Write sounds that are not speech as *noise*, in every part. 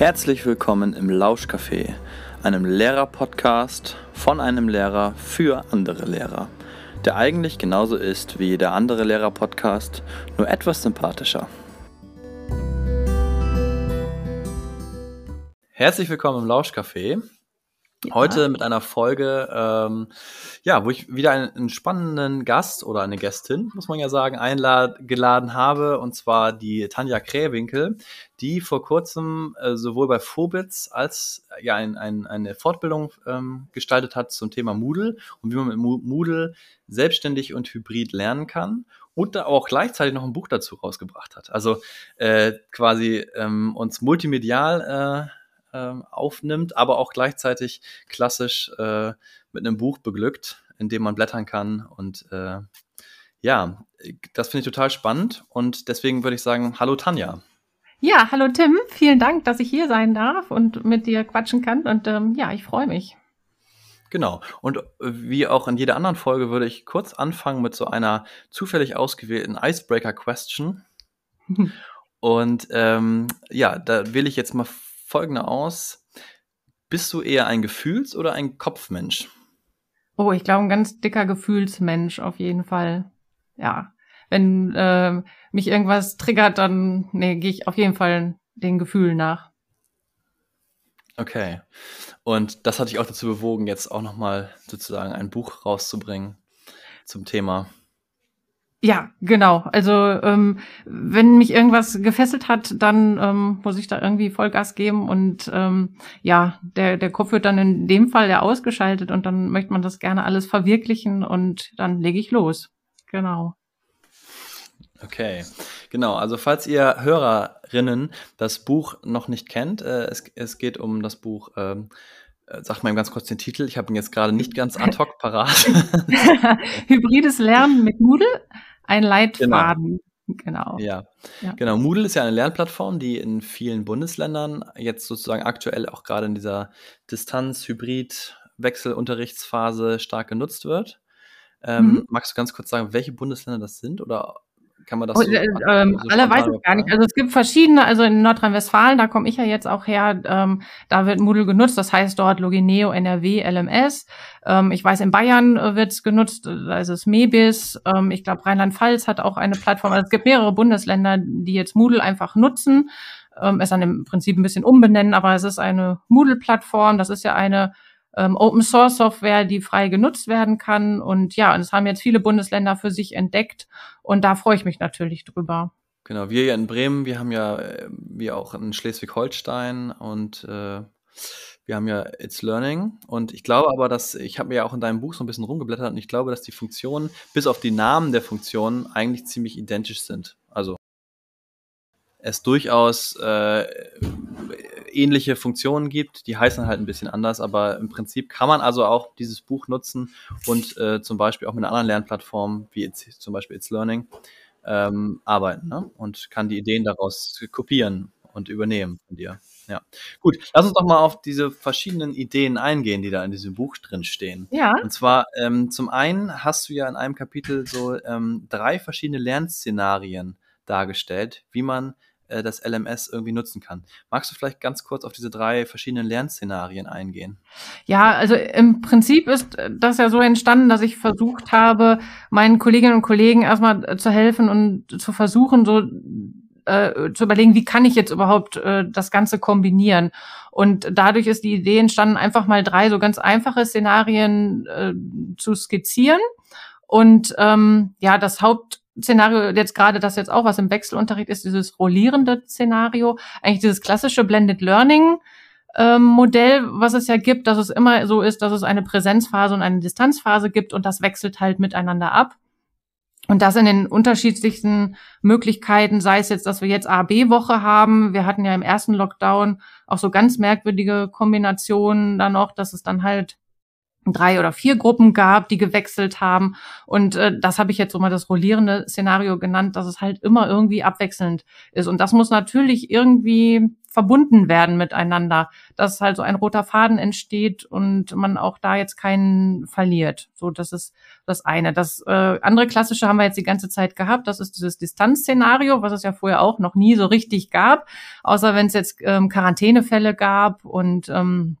Herzlich willkommen im Lauschcafé, einem Lehrer-Podcast von einem Lehrer für andere Lehrer, der eigentlich genauso ist wie jeder andere Lehrer-Podcast, nur etwas sympathischer. Herzlich willkommen im Lauschcafé. Heute mit einer Folge, ähm, ja, wo ich wieder einen, einen spannenden Gast oder eine Gästin, muss man ja sagen, eingeladen habe, und zwar die Tanja Krähwinkel, die vor kurzem äh, sowohl bei Phobitz als äh, ja ein, ein, eine Fortbildung ähm, gestaltet hat zum Thema Moodle und wie man mit Mo- Moodle selbstständig und hybrid lernen kann und da auch gleichzeitig noch ein Buch dazu rausgebracht hat. Also äh, quasi ähm, uns multimedial äh, ähm, aufnimmt, aber auch gleichzeitig klassisch äh, mit einem Buch beglückt, in dem man blättern kann. Und äh, ja, das finde ich total spannend. Und deswegen würde ich sagen, hallo Tanja. Ja, hallo Tim, vielen Dank, dass ich hier sein darf und mit dir quatschen kann. Und ähm, ja, ich freue mich. Genau. Und wie auch in jeder anderen Folge würde ich kurz anfangen mit so einer zufällig ausgewählten Icebreaker-Question. *laughs* Und ähm, ja, da wähle ich jetzt mal folgende aus. Bist du eher ein Gefühls- oder ein Kopfmensch? Oh, ich glaube, ein ganz dicker Gefühlsmensch auf jeden Fall. Ja, wenn ähm, mich irgendwas triggert, dann nee, gehe ich auf jeden Fall den Gefühlen nach. Okay. Und das hat dich auch dazu bewogen, jetzt auch nochmal sozusagen ein Buch rauszubringen zum Thema. Ja, genau. Also ähm, wenn mich irgendwas gefesselt hat, dann ähm, muss ich da irgendwie Vollgas geben und ähm, ja, der der Kopf wird dann in dem Fall ja ausgeschaltet und dann möchte man das gerne alles verwirklichen und dann lege ich los. Genau. Okay, genau. Also falls ihr Hörerinnen das Buch noch nicht kennt, äh, es, es geht um das Buch, ähm, äh, sag mal ganz kurz den Titel, ich habe ihn jetzt gerade nicht ganz ad hoc parat. *laughs* Hybrides Lernen mit Moodle, ein Leitfaden. Genau. ja. Ja. genau. Moodle ist ja eine Lernplattform, die in vielen Bundesländern jetzt sozusagen aktuell auch gerade in dieser Distanz-Hybrid-Wechselunterrichtsphase stark genutzt wird. Ähm, Mhm. Magst du ganz kurz sagen, welche Bundesländer das sind oder kann man das Oh, so, äh, ähm, so alle spontan weiß ich gar nicht. Also es gibt verschiedene, also in Nordrhein-Westfalen, da komme ich ja jetzt auch her, ähm, da wird Moodle genutzt, das heißt dort Logineo, NRW, LMS. Ähm, ich weiß, in Bayern äh, wird es genutzt, äh, da ist es Mebis. Ähm, ich glaube, Rheinland-Pfalz hat auch eine Plattform. Also es gibt mehrere Bundesländer, die jetzt Moodle einfach nutzen, ähm, es dann im Prinzip ein bisschen umbenennen, aber es ist eine Moodle-Plattform, das ist ja eine ähm, Open Source Software, die frei genutzt werden kann. Und ja, und es haben jetzt viele Bundesländer für sich entdeckt. Und da freue ich mich natürlich drüber. Genau, wir hier in Bremen, wir haben ja, äh, wir auch in Schleswig-Holstein und äh, wir haben ja It's Learning. Und ich glaube aber, dass, ich habe mir ja auch in deinem Buch so ein bisschen rumgeblättert und ich glaube, dass die Funktionen, bis auf die Namen der Funktionen, eigentlich ziemlich identisch sind. Also es durchaus äh, ähnliche Funktionen gibt, die heißen halt ein bisschen anders, aber im Prinzip kann man also auch dieses Buch nutzen und äh, zum Beispiel auch mit einer anderen Lernplattform, wie jetzt zum Beispiel It's Learning, ähm, arbeiten ne? und kann die Ideen daraus kopieren und übernehmen von dir. Ja, gut. Lass uns doch mal auf diese verschiedenen Ideen eingehen, die da in diesem Buch drin stehen. Ja. Und zwar ähm, zum einen hast du ja in einem Kapitel so ähm, drei verschiedene Lernszenarien dargestellt, wie man äh, das LMS irgendwie nutzen kann. Magst du vielleicht ganz kurz auf diese drei verschiedenen Lernszenarien eingehen? Ja, also im Prinzip ist das ja so entstanden, dass ich versucht habe, meinen Kolleginnen und Kollegen erstmal zu helfen und zu versuchen, so äh, zu überlegen, wie kann ich jetzt überhaupt äh, das Ganze kombinieren. Und dadurch ist die Idee entstanden, einfach mal drei so ganz einfache Szenarien äh, zu skizzieren. Und ähm, ja, das Hauptszenario jetzt gerade, das jetzt auch was im Wechselunterricht ist, dieses rollierende Szenario, eigentlich dieses klassische Blended Learning ähm, Modell, was es ja gibt, dass es immer so ist, dass es eine Präsenzphase und eine Distanzphase gibt und das wechselt halt miteinander ab. Und das in den unterschiedlichsten Möglichkeiten, sei es jetzt, dass wir jetzt A-B-Woche haben. Wir hatten ja im ersten Lockdown auch so ganz merkwürdige Kombinationen dann noch, dass es dann halt drei oder vier Gruppen gab, die gewechselt haben. Und äh, das habe ich jetzt so mal das rollierende Szenario genannt, dass es halt immer irgendwie abwechselnd ist. Und das muss natürlich irgendwie verbunden werden miteinander, dass halt so ein roter Faden entsteht und man auch da jetzt keinen verliert. So, das ist das eine. Das äh, andere klassische haben wir jetzt die ganze Zeit gehabt. Das ist dieses Distanzszenario, was es ja vorher auch noch nie so richtig gab, außer wenn es jetzt ähm, Quarantänefälle gab und ähm,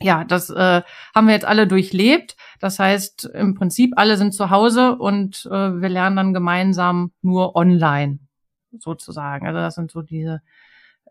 ja, das äh, haben wir jetzt alle durchlebt. Das heißt, im Prinzip alle sind zu Hause und äh, wir lernen dann gemeinsam nur online sozusagen. Also das sind so diese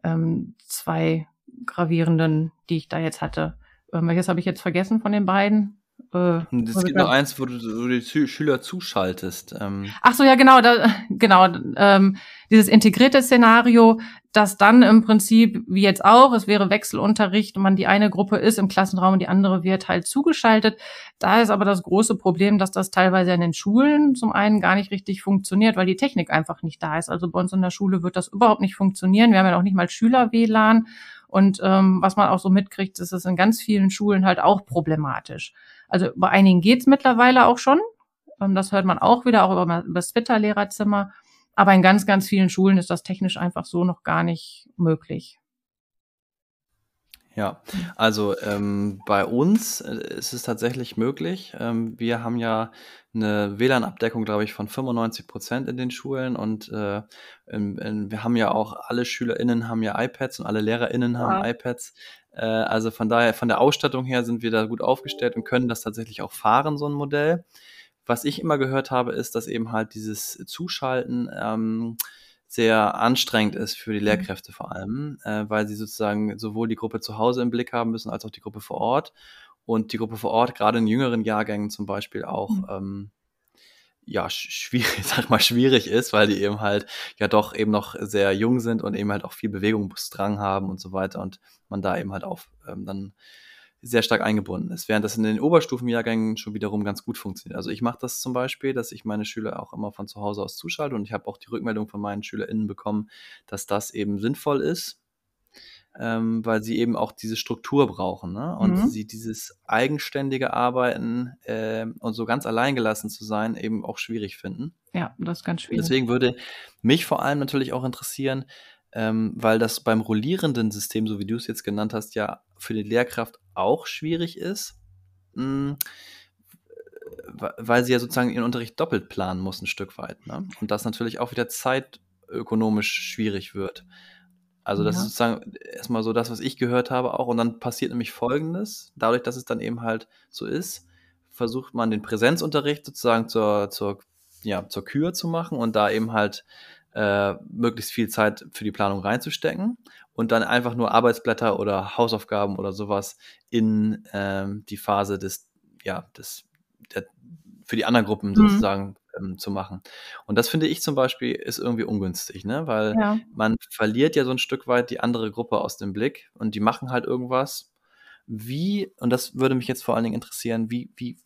ähm, zwei gravierenden, die ich da jetzt hatte. Ähm, welches habe ich jetzt vergessen von den beiden? Äh, es gibt noch eins, wo du, wo du die Schüler zuschaltest. Ähm. Ach so, ja, genau, da, *laughs* genau. Ähm, dieses integrierte Szenario, das dann im Prinzip, wie jetzt auch, es wäre Wechselunterricht und man die eine Gruppe ist im Klassenraum und die andere wird halt zugeschaltet. Da ist aber das große Problem, dass das teilweise in den Schulen zum einen gar nicht richtig funktioniert, weil die Technik einfach nicht da ist. Also bei uns in der Schule wird das überhaupt nicht funktionieren. Wir haben ja auch nicht mal Schüler-WLAN. Und ähm, was man auch so mitkriegt, ist es in ganz vielen Schulen halt auch problematisch. Also bei einigen geht's mittlerweile auch schon. Ähm, das hört man auch wieder, auch über, über das Twitter-Lehrerzimmer. Aber in ganz, ganz vielen Schulen ist das technisch einfach so noch gar nicht möglich. Ja, also ähm, bei uns äh, ist es tatsächlich möglich. Ähm, wir haben ja eine WLAN-Abdeckung, glaube ich, von 95 Prozent in den Schulen und äh, in, in, wir haben ja auch alle SchülerInnen haben ja iPads und alle LehrerInnen haben ja. iPads. Äh, also von daher, von der Ausstattung her sind wir da gut aufgestellt und können das tatsächlich auch fahren, so ein Modell. Was ich immer gehört habe, ist, dass eben halt dieses Zuschalten ähm, sehr anstrengend ist für die mhm. Lehrkräfte vor allem, äh, weil sie sozusagen sowohl die Gruppe zu Hause im Blick haben müssen, als auch die Gruppe vor Ort. Und die Gruppe vor Ort, gerade in jüngeren Jahrgängen zum Beispiel auch, mhm. ähm, ja, schwierig, *laughs* sag mal, schwierig ist, weil die eben halt ja doch eben noch sehr jung sind und eben halt auch viel Bewegungsdrang haben und so weiter und man da eben halt auch ähm, dann sehr stark eingebunden ist, während das in den Oberstufenjahrgängen schon wiederum ganz gut funktioniert. Also ich mache das zum Beispiel, dass ich meine Schüler auch immer von zu Hause aus zuschalte und ich habe auch die Rückmeldung von meinen SchülerInnen bekommen, dass das eben sinnvoll ist, ähm, weil sie eben auch diese Struktur brauchen ne? und mhm. sie dieses eigenständige Arbeiten äh, und so ganz alleingelassen zu sein eben auch schwierig finden. Ja, das ist ganz schwierig. Deswegen würde mich vor allem natürlich auch interessieren, ähm, weil das beim rollierenden System, so wie du es jetzt genannt hast, ja für die Lehrkraft auch schwierig ist, mh, hm, weil sie ja sozusagen ihren Unterricht doppelt planen muss, ein Stück weit. Ne? Und das natürlich auch wieder zeitökonomisch schwierig wird. Also das ja. ist sozusagen erstmal so das, was ich gehört habe auch. Und dann passiert nämlich Folgendes, dadurch, dass es dann eben halt so ist, versucht man den Präsenzunterricht sozusagen zur, zur, ja, zur Kür zu machen und da eben halt äh, möglichst viel Zeit für die Planung reinzustecken und dann einfach nur Arbeitsblätter oder Hausaufgaben oder sowas in ähm, die Phase des, ja, des, der, für die anderen Gruppen mhm. sozusagen ähm, zu machen. Und das finde ich zum Beispiel ist irgendwie ungünstig, ne? Weil ja. man verliert ja so ein Stück weit die andere Gruppe aus dem Blick und die machen halt irgendwas. Wie, und das würde mich jetzt vor allen Dingen interessieren, wie, wie,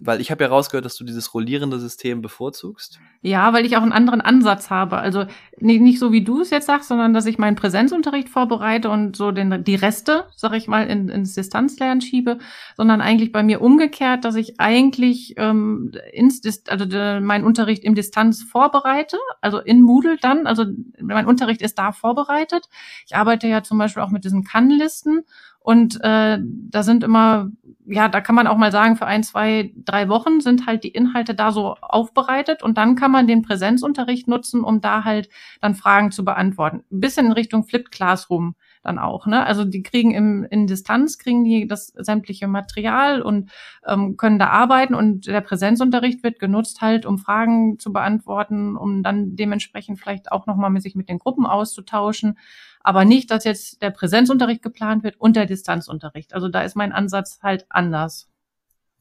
weil ich habe ja rausgehört, dass du dieses rollierende System bevorzugst. Ja, weil ich auch einen anderen Ansatz habe. Also nicht, nicht so, wie du es jetzt sagst, sondern dass ich meinen Präsenzunterricht vorbereite und so den, die Reste, sag ich mal, in, ins Distanzlernen schiebe, sondern eigentlich bei mir umgekehrt, dass ich eigentlich ähm, ins, also de, meinen Unterricht im Distanz vorbereite, also in Moodle dann, also mein Unterricht ist da vorbereitet. Ich arbeite ja zum Beispiel auch mit diesen Kannlisten und äh, da sind immer, ja, da kann man auch mal sagen, für ein, zwei, drei Wochen sind halt die Inhalte da so aufbereitet und dann kann man den Präsenzunterricht nutzen, um da halt dann Fragen zu beantworten. Ein bisschen in Richtung Flipped Classroom dann auch. Ne? Also die kriegen im, in Distanz, kriegen die das sämtliche Material und ähm, können da arbeiten und der Präsenzunterricht wird genutzt halt, um Fragen zu beantworten, um dann dementsprechend vielleicht auch nochmal sich mit den Gruppen auszutauschen. Aber nicht, dass jetzt der Präsenzunterricht geplant wird und der Distanzunterricht. Also da ist mein Ansatz halt anders.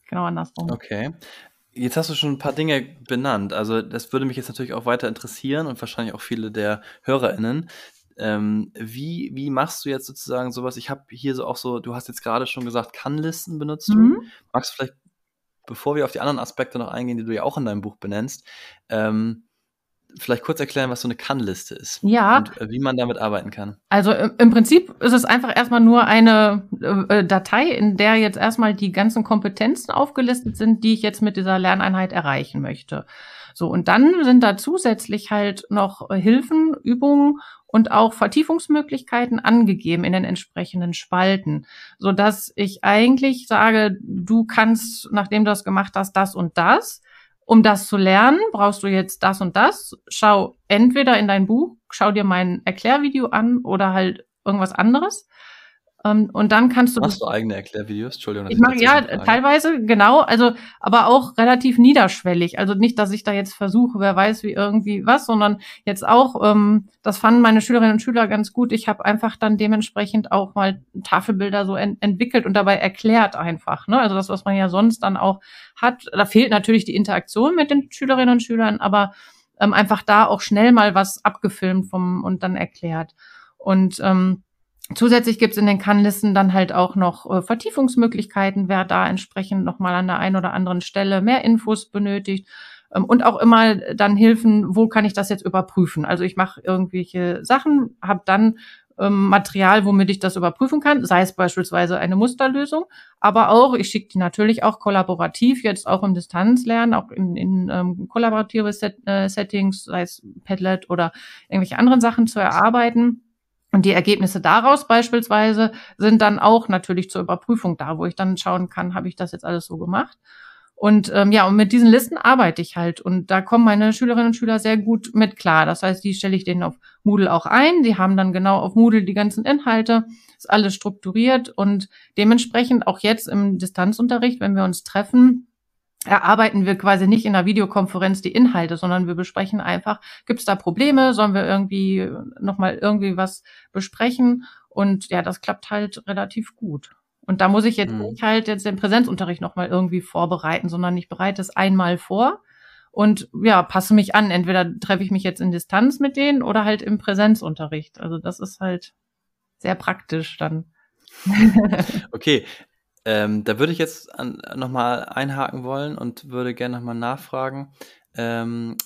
Genau andersrum. Okay. Jetzt hast du schon ein paar Dinge benannt. Also das würde mich jetzt natürlich auch weiter interessieren und wahrscheinlich auch viele der HörerInnen. Ähm, wie, wie machst du jetzt sozusagen sowas? Ich habe hier so auch so, du hast jetzt gerade schon gesagt, Kann-Listen benutzt mhm. du. Magst du vielleicht, bevor wir auf die anderen Aspekte noch eingehen, die du ja auch in deinem Buch benennst, ähm, vielleicht kurz erklären, was so eine Kann-Liste ist? Ja. Und äh, wie man damit arbeiten kann? Also im Prinzip ist es einfach erstmal nur eine äh, äh, Datei, in der jetzt erstmal die ganzen Kompetenzen aufgelistet sind, die ich jetzt mit dieser Lerneinheit erreichen möchte. So, und dann sind da zusätzlich halt noch Hilfen, Übungen und auch Vertiefungsmöglichkeiten angegeben in den entsprechenden Spalten, so dass ich eigentlich sage, du kannst, nachdem du das gemacht hast, das und das um das zu lernen, brauchst du jetzt das und das. Schau entweder in dein Buch, schau dir mein Erklärvideo an oder halt irgendwas anderes. Ähm, und dann kannst du. Machst du eigene Erklärvideos? Entschuldigung. Ich mache ja teilweise, genau, also aber auch relativ niederschwellig. Also nicht, dass ich da jetzt versuche, wer weiß wie irgendwie was, sondern jetzt auch, ähm, das fanden meine Schülerinnen und Schüler ganz gut. Ich habe einfach dann dementsprechend auch mal Tafelbilder so ent entwickelt und dabei erklärt einfach. Ne? Also das, was man ja sonst dann auch hat. Da fehlt natürlich die Interaktion mit den Schülerinnen und Schülern, aber ähm, einfach da auch schnell mal was abgefilmt vom und dann erklärt. Und ähm, Zusätzlich gibt es in den Kannlisten dann halt auch noch äh, Vertiefungsmöglichkeiten, wer da entsprechend nochmal an der einen oder anderen Stelle mehr Infos benötigt. Ähm, und auch immer dann Hilfen, wo kann ich das jetzt überprüfen? Also ich mache irgendwelche Sachen, habe dann ähm, Material, womit ich das überprüfen kann, sei es beispielsweise eine Musterlösung, aber auch, ich schicke die natürlich auch kollaborativ, jetzt auch im Distanzlernen, auch in, in ähm, kollaborative Set, äh, Settings, sei es Padlet oder irgendwelche anderen Sachen zu erarbeiten und die Ergebnisse daraus beispielsweise sind dann auch natürlich zur Überprüfung da, wo ich dann schauen kann, habe ich das jetzt alles so gemacht. Und ähm, ja, und mit diesen Listen arbeite ich halt. Und da kommen meine Schülerinnen und Schüler sehr gut mit klar. Das heißt, die stelle ich denen auf Moodle auch ein. Die haben dann genau auf Moodle die ganzen Inhalte. Ist alles strukturiert und dementsprechend auch jetzt im Distanzunterricht, wenn wir uns treffen, erarbeiten wir quasi nicht in einer Videokonferenz die Inhalte, sondern wir besprechen einfach, gibt es da Probleme, sollen wir irgendwie nochmal irgendwie was besprechen? Und ja, das klappt halt relativ gut. Und da muss ich jetzt mhm. nicht halt jetzt den Präsenzunterricht nochmal irgendwie vorbereiten, sondern ich bereite es einmal vor und ja, passe mich an. Entweder treffe ich mich jetzt in Distanz mit denen oder halt im Präsenzunterricht. Also das ist halt sehr praktisch dann. okay, ähm, da würde ich jetzt nochmal einhaken wollen und würde gerne nochmal nachfragen. Ähm,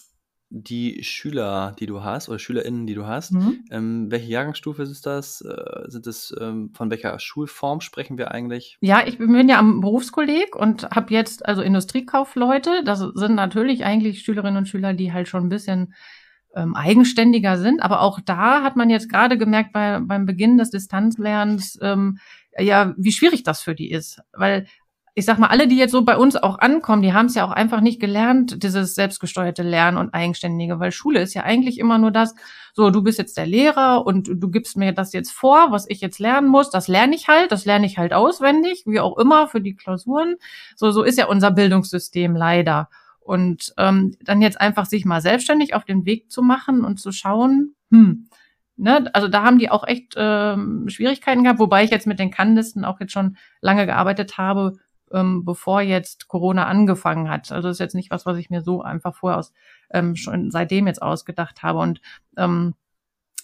die Schüler, die du hast, oder SchülerInnen, die du hast, mhm. ähm, welche Jahrgangsstufe ist das? Äh, sind es ähm, von welcher Schulform sprechen wir eigentlich? Ja, ich bin ja am Berufskolleg und habe jetzt also Industriekaufleute. Das sind natürlich eigentlich Schülerinnen und Schüler, die halt schon ein bisschen ähm, eigenständiger sind. Aber auch da hat man jetzt gerade gemerkt bei, beim Beginn des Distanzlernens, ähm, ja, wie schwierig das für die ist. Weil ich sag mal, alle, die jetzt so bei uns auch ankommen, die haben es ja auch einfach nicht gelernt, dieses selbstgesteuerte Lernen und Eigenständige, weil Schule ist ja eigentlich immer nur das, so, du bist jetzt der Lehrer und du gibst mir das jetzt vor, was ich jetzt lernen muss, das lerne ich halt, das lerne ich halt auswendig, wie auch immer, für die Klausuren. So, so ist ja unser Bildungssystem leider. Und ähm, dann jetzt einfach sich mal selbstständig auf den Weg zu machen und zu schauen, hm, ne, also da haben die auch echt ähm, Schwierigkeiten gehabt, wobei ich jetzt mit den Kannlisten auch jetzt schon lange gearbeitet habe, ähm, bevor jetzt Corona angefangen hat. Also das ist jetzt nicht was, was ich mir so einfach vorher aus ähm, schon seitdem jetzt ausgedacht habe. Und ähm,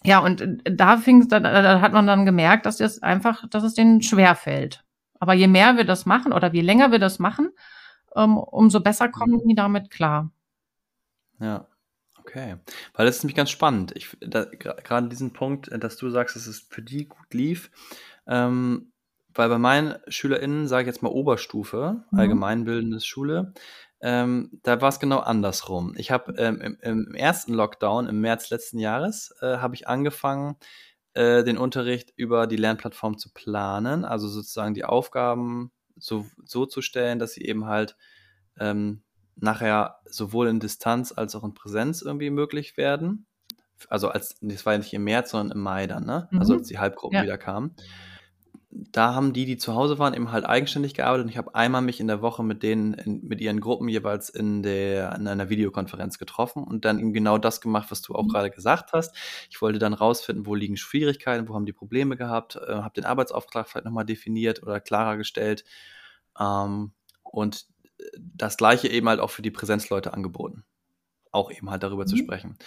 ja, und da fing da, da hat man dann gemerkt, dass das einfach, dass es denen schwer fällt. Aber je mehr wir das machen oder je länger wir das machen, ähm, umso besser kommen mhm. die damit klar. Ja. Okay, weil das ist nämlich ganz spannend. Ich, da, gerade diesen Punkt, äh, dass du sagst, dass es für die gut lief, ähm, weil bei meinen SchülerInnen, sage ich jetzt mal Oberstufe, mhm. allgemeinbildendes Schule, ähm, da war es genau andersrum. Ich habe ähm, im, im, ersten Lockdown im März letzten Jahres äh, habe ich angefangen, äh, den Unterricht über die Lernplattform zu planen, also sozusagen die Aufgaben so, so zu stellen, dass sie eben halt ähm, nachher sowohl in Distanz als auch in Präsenz irgendwie möglich werden. Also als, das war ja nicht im März, sondern im Mai dann, ne? Also mhm. Also als die Halbgruppen ja. wieder kamen. Da haben die, die zu Hause waren, eben halt eigenständig gearbeitet und ich habe einmal mich in der Woche mit denen, in, mit ihren Gruppen jeweils in der, in einer Videokonferenz getroffen und dann eben genau das gemacht, was du auch mhm. gerade gesagt hast. Ich wollte dann rausfinden, wo liegen Schwierigkeiten, wo haben die Probleme gehabt, äh, habe den Arbeitsauftrag vielleicht nochmal definiert oder klarer gestellt. Ähm, und das gleiche eben halt auch für die Präsenzleute angeboten. Auch eben halt darüber mhm. zu sprechen.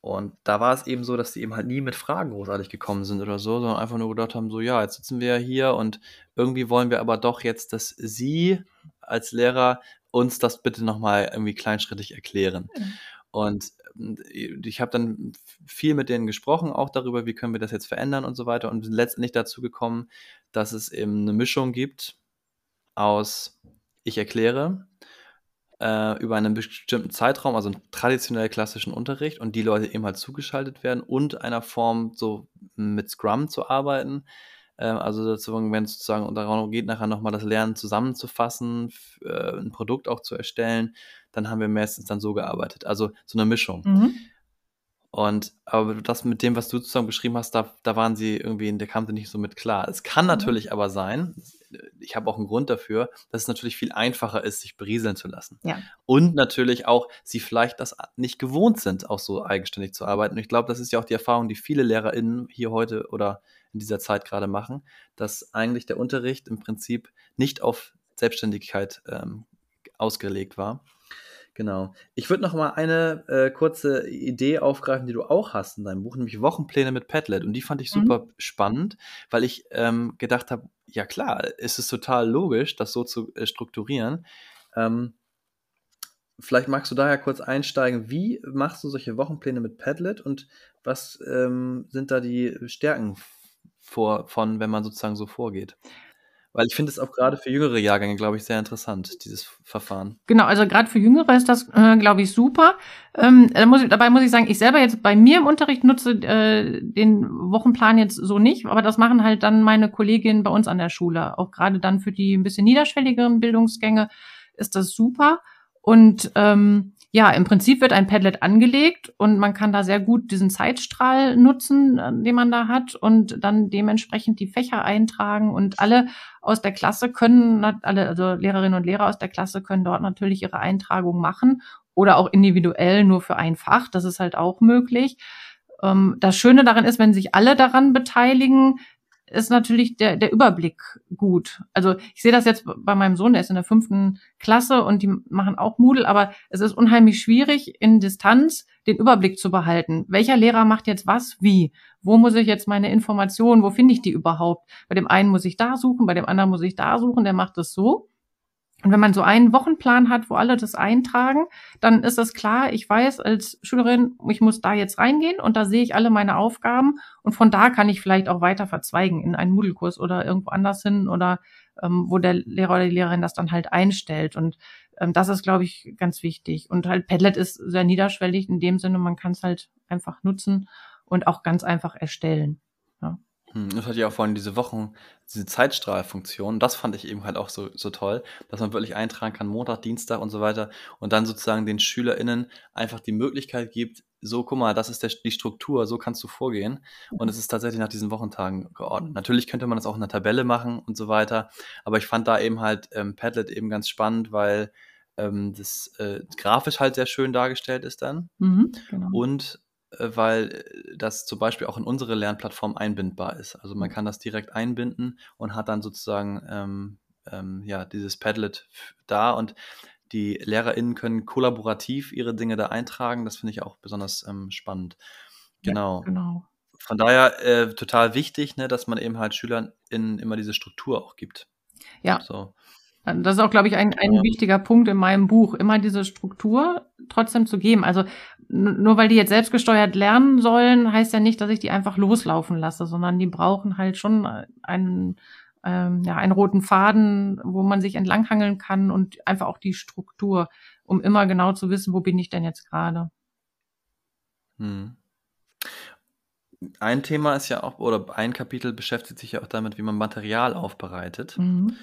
Und da war es eben so, dass die eben halt nie mit Fragen großartig gekommen sind oder so, sondern einfach nur gedacht haben, so ja, jetzt sitzen wir ja hier und irgendwie wollen wir aber doch jetzt, dass Sie als Lehrer uns das bitte nochmal irgendwie kleinschrittig erklären. Mhm. Und ich habe dann viel mit denen gesprochen, auch darüber, wie können wir das jetzt verändern und so weiter und sind letztendlich dazu gekommen, dass es eben eine Mischung gibt aus ich erkläre äh, über einen bestimmten Zeitraum, also einen traditionell klassischen Unterricht und die Leute eben halt zugeschaltet werden und einer Form so mit Scrum zu arbeiten. Äh, also sozusagen, wenn es sozusagen darum geht, nachher nochmal das Lernen zusammenzufassen, äh, ein Produkt auch zu erstellen, dann haben wir meistens dann so gearbeitet. Also so eine Mischung. Mhm. Und aber das mit dem, was du zusammen geschrieben hast, da, da waren sie irgendwie, da kam sie nicht so mit klar. Es kann mhm. natürlich aber sein, ich habe auch einen Grund dafür, dass es natürlich viel einfacher ist, sich berieseln zu lassen. Ja. Und natürlich auch, sie vielleicht das nicht gewohnt sind, auch so eigenständig zu arbeiten. Und ich glaube, das ist ja auch die Erfahrung, die viele LehrerInnen hier heute oder in dieser Zeit gerade machen, dass eigentlich der Unterricht im Prinzip nicht auf Selbstständigkeit ähm, ausgelegt war. Genau. Ich würde noch mal eine äh, kurze Idee aufgreifen, die du auch hast in deinem Buch, nämlich Wochenpläne mit Padlet. Und die fand ich mhm. super mhm. spannend, weil ich ähm, gedacht habe, ja klar, es ist total logisch, das so zu äh, strukturieren. Ähm, vielleicht magst du daher kurz einsteigen. Wie machst du solche Wochenpläne mit Padlet und was ähm, sind da die Stärken vor, von, wenn man sozusagen so vorgeht? Weil ich finde es auch gerade für jüngere Jahrgänge, glaube ich, sehr interessant, dieses Verfahren. Genau, also gerade für Jüngere ist das, äh, glaube ich, super. Ähm, da muss ich, dabei muss ich sagen, ich selber jetzt bei mir im Unterricht nutze äh, den Wochenplan jetzt so nicht, aber das machen halt dann meine Kolleginnen bei uns an der Schule. Auch gerade dann für die ein bisschen niederschwelligeren Bildungsgänge ist das super. Und ähm, ja, im Prinzip wird ein Padlet angelegt und man kann da sehr gut diesen Zeitstrahl nutzen, äh, den man da hat und dann dementsprechend die Fächer eintragen und alle aus der Klasse können, alle, also Lehrerinnen und Lehrer aus der Klasse können dort natürlich ihre Eintragung machen oder auch individuell nur für ein Fach. Das ist halt auch möglich. Ähm, das Schöne daran ist, wenn sich alle daran beteiligen, ist natürlich der, der Überblick gut. Also ich sehe das jetzt bei meinem Sohn, der ist in der fünften Klasse und die machen auch Moodle, aber es ist unheimlich schwierig, in Distanz den Überblick zu behalten. Welcher Lehrer macht jetzt was, wie? Wo muss ich jetzt meine Informationen, wo finde ich die überhaupt? Bei dem einen muss ich da suchen, bei dem anderen muss ich da suchen, der macht es so. Und wenn man so einen Wochenplan hat, wo alle das eintragen, dann ist das klar, ich weiß als Schülerin, ich muss da jetzt reingehen und da sehe ich alle meine Aufgaben und von da kann ich vielleicht auch weiter verzweigen in einen Moodle-Kurs oder irgendwo anders hin oder ähm, wo der Lehrer oder die Lehrerin das dann halt einstellt. Und ähm, das ist, glaube ich, ganz wichtig. Und halt Padlet ist sehr niederschwellig in dem Sinne, man kann es halt einfach nutzen und auch ganz einfach erstellen. Hm, das hat ja auch vorhin diese Wochen, diese Zeitstrahlfunktion. Das fand ich eben halt auch so, so toll, dass man wirklich eintragen kann, Montag, Dienstag und so weiter und dann sozusagen den SchülerInnen einfach die Möglichkeit gibt, so, guck mal, das ist der, die Struktur, so kannst du vorgehen. Und es ist tatsächlich nach diesen Wochentagen geordnet. Natürlich könnte man das auch in einer Tabelle machen und so weiter, aber ich fand da eben halt ähm, Padlet eben ganz spannend, weil ähm, das äh, grafisch halt sehr schön dargestellt ist dann. Mhm, genau. Und weil äh, das zum Beispiel auch in unsere Lernplattform einbindbar ist. Also man kann das direkt einbinden und hat dann sozusagen ähm, ähm, ja, dieses Padlet da und die LehrerInnen können kollaborativ ihre Dinge da eintragen. Das finde ich auch besonders ähm, spannend. Genau. Ja, genau. Von daher äh, total wichtig, ne, dass man eben halt SchülerInnen immer diese Struktur auch gibt. Ja. So. Das ist auch, glaube ich, ein, ein ja. wichtiger Punkt in meinem Buch, immer diese Struktur trotzdem zu geben. Also nur weil die jetzt selbstgesteuert lernen sollen, heißt ja nicht, dass ich die einfach loslaufen lasse, sondern die brauchen halt schon einen, ähm, ja, einen roten Faden, wo man sich entlanghangeln kann und einfach auch die Struktur, um immer genau zu wissen, wo bin ich denn jetzt gerade. Hm. Ein Thema ist ja auch, oder ein Kapitel beschäftigt sich ja auch damit, wie man Material aufbereitet. Mhm.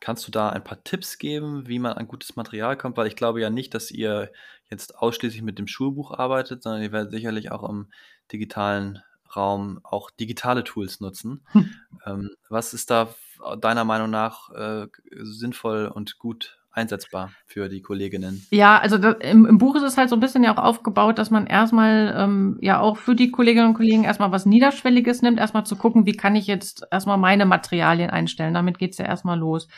Kannst du da ein paar Tipps geben, wie man an gutes Material kommt? Weil ich glaube ja nicht, dass ihr jetzt ausschließlich mit dem Schulbuch arbeitet, sondern ihr werdet sicherlich auch im digitalen Raum auch digitale Tools nutzen. Hm. Ähm, was ist da deiner Meinung nach äh, sinnvoll und gut einsetzbar für die Kolleginnen? Ja, also das, im, im, Buch ist es halt so ein bisschen ja auch aufgebaut, dass man erstmal ähm, ja auch für die Kolleginnen und Kollegen erstmal was Niederschwelliges nimmt, erstmal zu gucken, wie kann ich jetzt erstmal meine Materialien einstellen. Damit geht's ja erstmal los.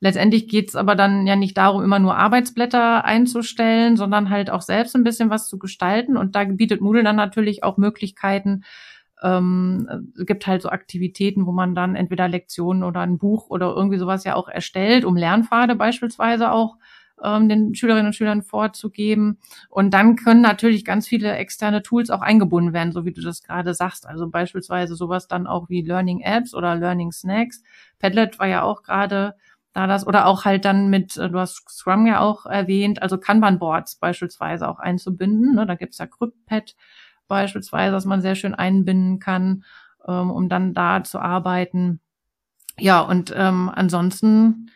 Letztendlich geht's aber dann ja nicht darum, immer nur Arbeitsblätter einzustellen, sondern halt auch selbst ein bisschen was zu gestalten. Und da bietet Moodle dann natürlich auch Möglichkeiten, ähm, gibt halt so Aktivitäten, wo man dann entweder Lektionen oder ein Buch oder irgendwie sowas ja auch erstellt, um Lernpfade beispielsweise auch ähm, den Schülerinnen und Schülern vorzugeben. Und dann können natürlich ganz viele externe Tools auch eingebunden werden, so wie du das gerade sagst. Also beispielsweise sowas dann auch wie Learning Apps oder Learning Snacks. Padlet war ja auch gerade da das oder auch halt dann mit, äh, du hast Scrum ja auch erwähnt, also Kanban-Boards beispielsweise auch einzubinden. Ne? Da gibt's ja CryptPad beispielsweise, dass man sehr schön einbinden kann, ähm, um dann da zu arbeiten. Ja, und ähm, ansonsten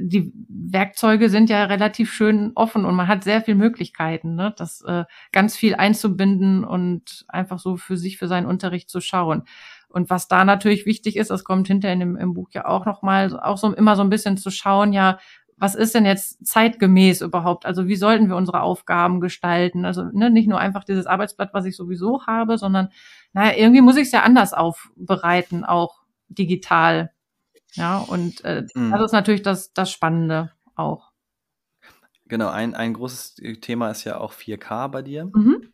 die Werkzeuge sind ja relativ schön offen und man hat sehr viel Möglichkeiten, ne? das äh, ganz viel einzubinden und einfach so für sich, für seinen Unterricht zu schauen. Und was da natürlich wichtig ist, das kommt hinter in dem, im Buch ja auch nochmal, auch so immer so ein bisschen zu schauen, ja, was ist denn jetzt zeitgemäß überhaupt? Also wie sollten wir unsere Aufgaben gestalten? Also ne, nicht nur einfach dieses Arbeitsblatt, was ich sowieso habe, sondern naja, irgendwie muss ich es ja anders aufbereiten, auch digital. Ja, und äh, mhm. das ist natürlich das, das Spannende auch. Genau, ein, ein großes Thema ist ja auch 4K bei dir. Mhm.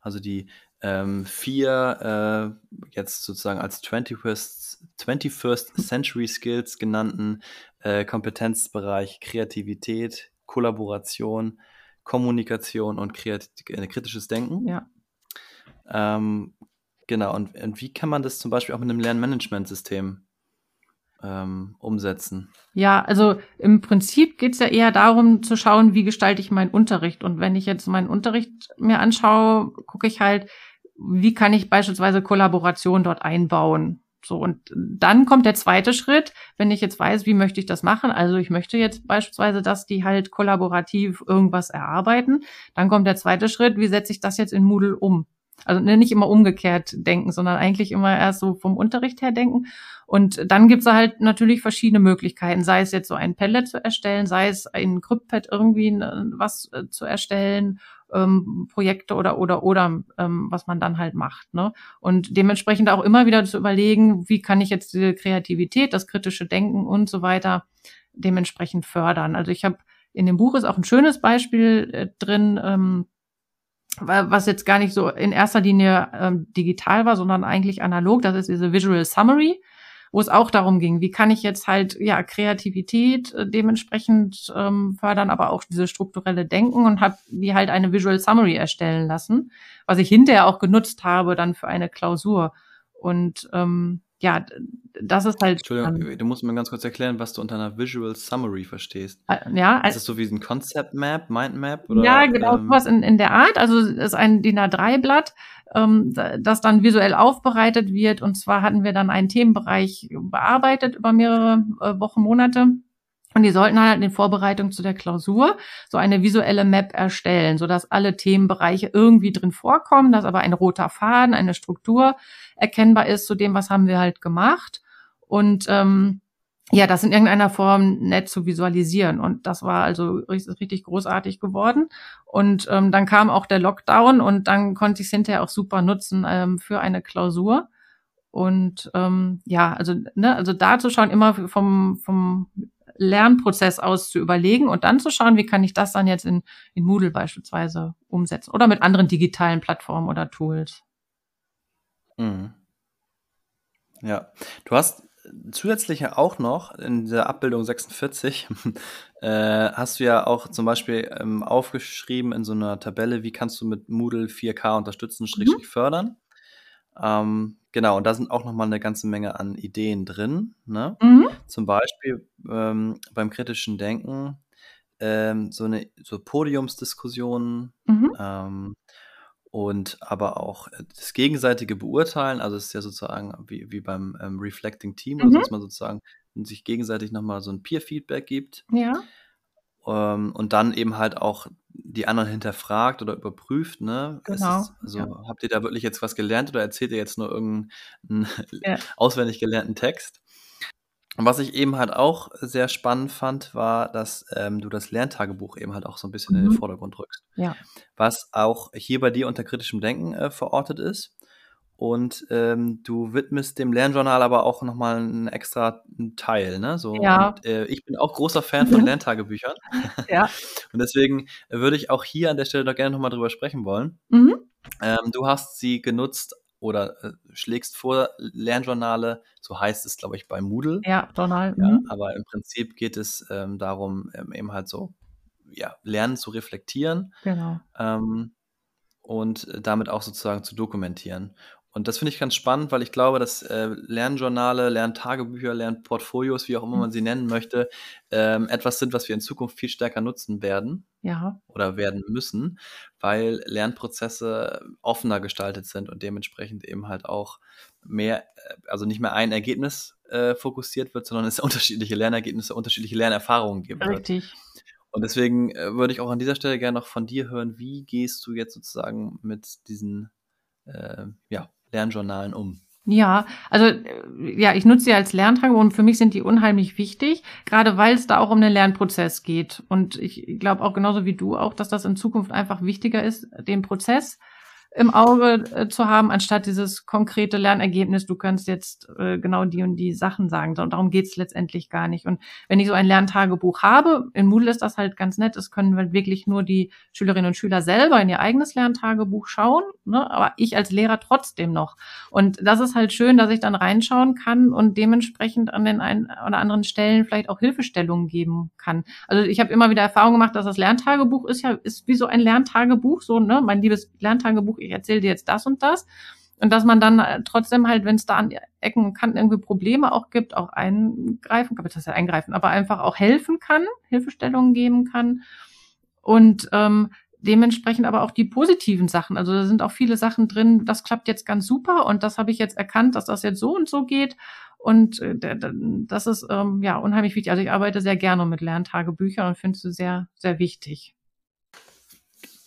Also die ähm, vier äh, jetzt sozusagen als 21st, 21st Century Skills genannten äh, Kompetenzbereich Kreativität, Kollaboration, Kommunikation und kreat äh, kritisches Denken. Ja. Ähm, genau, und, und wie kann man das zum Beispiel auch mit einem Lernmanagementsystem ähm, umsetzen? Ja, also im Prinzip geht es ja eher darum zu schauen, wie gestalte ich meinen Unterricht. Und wenn ich jetzt meinen Unterricht mir anschaue, gucke ich halt, wie kann ich beispielsweise Kollaboration dort einbauen. So, und dann kommt der zweite Schritt, wenn ich jetzt weiß, wie möchte ich das machen. Also ich möchte jetzt beispielsweise, dass die halt kollaborativ irgendwas erarbeiten. Dann kommt der zweite Schritt, wie setze ich das jetzt in Moodle um? Also ne, nicht immer umgekehrt denken, sondern eigentlich immer erst so vom Unterricht her denken. Und dann gibt's da halt natürlich verschiedene Möglichkeiten, sei es jetzt so ein Padlet zu erstellen, sei es ein Cryptpad irgendwie was äh, zu erstellen ähm, Projekte oder oder oder ähm, was man dann halt macht. Ne? Und dementsprechend auch immer wieder zu überlegen, wie kann ich jetzt diese Kreativität, das kritische Denken und so weiter dementsprechend fördern. Also ich habe in dem Buch ist auch ein schönes Beispiel äh, drin, ähm, was jetzt gar nicht so in erster Linie ähm, digital war, sondern eigentlich analog. Das ist diese Visual Summary wo es auch darum ging, wie kann ich jetzt halt ja Kreativität äh, dementsprechend ähm, fördern, aber auch diese strukturelle Denken und habe die halt eine Visual Summary erstellen lassen, was ich hinterher auch genutzt habe dann für eine Klausur. Und ähm, ja, das ist halt. Entschuldigung, ähm, du musst mir ganz kurz erklären, was du unter einer Visual Summary verstehst. Äh, ja, ist es so wie ein Concept Map, Mind Map? Oder, ja, genau, ähm, was in, in der Art. Also es ist ein DIN A3-Blatt, ähm, das dann visuell aufbereitet wird. Und zwar hatten wir dann einen Themenbereich bearbeitet über mehrere äh, Wochen, Monate. Und die sollten halt in Vorbereitung zu der Klausur so eine visuelle Map erstellen, sodass alle Themenbereiche irgendwie drin vorkommen, dass aber ein roter Faden, eine Struktur erkennbar ist zu dem, was haben wir halt gemacht. Und ähm, ja, das in irgendeiner Form nett zu visualisieren. Und das war also richtig, richtig großartig geworden. Und ähm, dann kam auch der Lockdown und dann konnte ich es hinterher auch super nutzen ähm, für eine Klausur. Und ähm, ja, also, ne, also da zu schauen, immer vom, vom Lernprozess aus zu überlegen und dann zu schauen, wie kann ich das dann jetzt in, in Moodle beispielsweise umsetzen oder mit anderen digitalen Plattformen oder Tools. Mhm. Ja, du hast zusätzlich ja auch noch in der Abbildung 46 *laughs* äh, hast du ja auch zum Beispiel ähm, aufgeschrieben in so einer Tabelle, wie kannst du mit Moodle 4K unterstützen, mhm. fördern. Ähm, genau, und da sind auch nochmal eine ganze Menge an Ideen drin. Ne? Mhm. Zum Beispiel ähm, beim kritischen Denken ähm, so eine so Podiumsdiskussionen mhm. ähm, und aber auch äh, das gegenseitige Beurteilen, also es ist ja sozusagen wie, wie beim ähm, Reflecting Team, also mhm. dass man sozusagen sich gegenseitig nochmal so ein Peer-Feedback gibt. Ja. Ähm, und dann eben halt auch die anderen hinterfragt oder überprüft, ne? Genau. Ist, also ja. habt ihr da wirklich jetzt was gelernt oder erzählt ihr jetzt nur irgendeinen *laughs* ja. auswendig gelernten Text? Und was ich eben halt auch sehr spannend fand, war, dass ähm, du das Lerntagebuch eben halt auch so ein bisschen mhm. in den mhm. Vordergrund rückst. Ja. Was auch hier bei dir unter kritischem Denken äh, verortet ist. Und ähm, du widmest dem Lernjournal aber auch nochmal einen extra Teil, ne? So, ja. Und, äh, ich bin auch großer Fan von Lerntagebüchern. ja. *laughs* Und deswegen würde ich auch hier an der Stelle doch gerne nochmal drüber sprechen wollen. Mhm. Ähm, du hast sie genutzt oder äh, schlägst vor Lernjournale, so heißt es, glaube ich, bei Moodle. Ja, Journal. Ja, mhm. aber im Prinzip geht es ähm, darum, ähm, eben halt so ja, lernen zu reflektieren. Genau. Ähm, und damit auch sozusagen zu dokumentieren. Und das finde ich ganz spannend, weil ich glaube, dass äh, Lernjournale, Lerntagebücher, Lernportfolios, wie auch immer man sie nennen möchte, ähm, etwas sind, was wir in Zukunft viel stärker nutzen werden Ja. oder werden müssen, weil Lernprozesse offener gestaltet sind und dementsprechend eben halt auch mehr, äh, also nicht mehr ein Ergebnis äh, fokussiert wird, sondern es *laughs* unterschiedliche Lernergebnisse, unterschiedliche Lernerfahrungen geben wird. Richtig. Und deswegen äh, würde ich auch an dieser Stelle gerne noch von dir hören, wie gehst du jetzt sozusagen mit diesen äh, ja, Lernjournalen um? Ja, also äh, ja, ich nutze sie als Lerntagebuch und für mich sind die unheimlich wichtig, gerade weil es da auch um den Lernprozess geht. Und ich glaube auch genauso wie du auch, dass das in Zukunft einfach wichtiger ist, den Prozess im Auge äh, zu haben, anstatt dieses konkrete Lernergebnis, du kannst jetzt äh, genau die und die Sachen sagen. Und darum geht's letztendlich gar nicht. Und wenn ich so ein Lerntagebuch habe, in Moodle ist das halt ganz nett, es können halt wirklich nur die Schülerinnen und Schüler selber in ihr eigenes Lerntagebuch schauen, ne? aber ich als Lehrer trotzdem noch. Und das ist halt schön, dass ich dann reinschauen kann und dementsprechend an den einen oder anderen Stellen vielleicht auch Hilfestellungen geben kann. Also ich habe immer wieder Erfahrung gemacht, dass das Lerntagebuch ist ja ist wie so ein Lerntagebuch, so ne, mein liebes Lerntagebuch ich erzähle dir jetzt das und das. Und dass man dann äh, trotzdem halt, wenn es da an Ecken und Kanten irgendwie Probleme auch gibt, auch eingreifen, kann, das heißt eingreifen, aber einfach auch helfen kann, Hilfestellungen geben kann. Und ähm, dementsprechend aber auch die positiven Sachen. Also da sind auch viele Sachen drin, das klappt jetzt ganz super und das habe ich jetzt erkannt, dass das jetzt so und so geht. Und äh, das ist ähm, ja unheimlich wichtig. Also ich arbeite sehr gerne mit Lerntagebüchern und finde es sehr, sehr wichtig.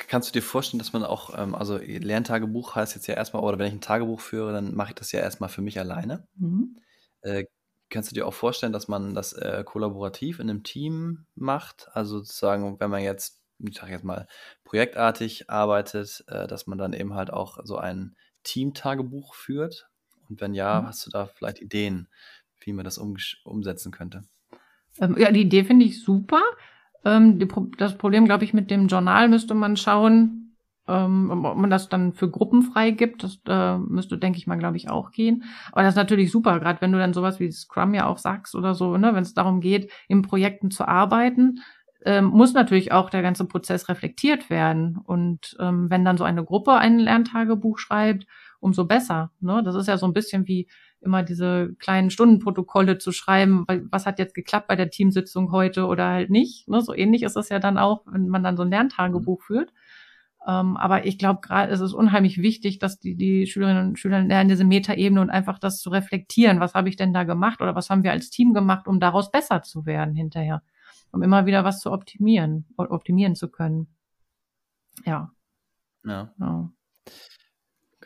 Kannst du dir vorstellen, dass man auch, ähm, also Lerntagebuch heißt jetzt ja erstmal, oder wenn ich ein Tagebuch führe, dann mache ich das ja erstmal für mich alleine. Mhm. Äh, kannst du dir auch vorstellen, dass man das äh, kollaborativ in einem Team macht? Also sozusagen, wenn man jetzt, ich sage jetzt mal, projektartig arbeitet, äh, dass man dann eben halt auch so ein Team-Tagebuch führt? Und wenn ja, Mhm. hast du da vielleicht Ideen, wie man das umgesch- umsetzen könnte? Ähm, ja, die Idee finde ich super. Ähm, die das Problem, glaube ich, mit dem Journal müsste man schauen, ähm, ob man das dann für Gruppen freigibt. Das äh, müsste, denke ich mal, glaube ich, auch gehen. Aber das ist natürlich super, gerade wenn du dann sowas wie Scrum ja auch sagst oder so, ne, wenn es darum geht, in Projekten zu arbeiten, ähm, muss natürlich auch der ganze Prozess reflektiert werden. Und ähm, wenn dann so eine Gruppe ein Lerntagebuch schreibt, umso besser. Ne? Das ist ja so ein bisschen wie immer diese kleinen Stundenprotokolle zu schreiben, was hat jetzt geklappt bei der Teamsitzung heute oder halt nicht. Ne? So ähnlich ist es ja dann auch, wenn man dann so ein Lerntagebuch führt. Ähm, aber ich glaube, gerade ist es unheimlich wichtig, dass die, die Schülerinnen und Schüler lernen, diese Metaebene und einfach das zu reflektieren. Was habe ich denn da gemacht oder was haben wir als Team gemacht, um daraus besser zu werden hinterher? Um immer wieder was zu optimieren, optimieren zu können. Ja. Ja. ja.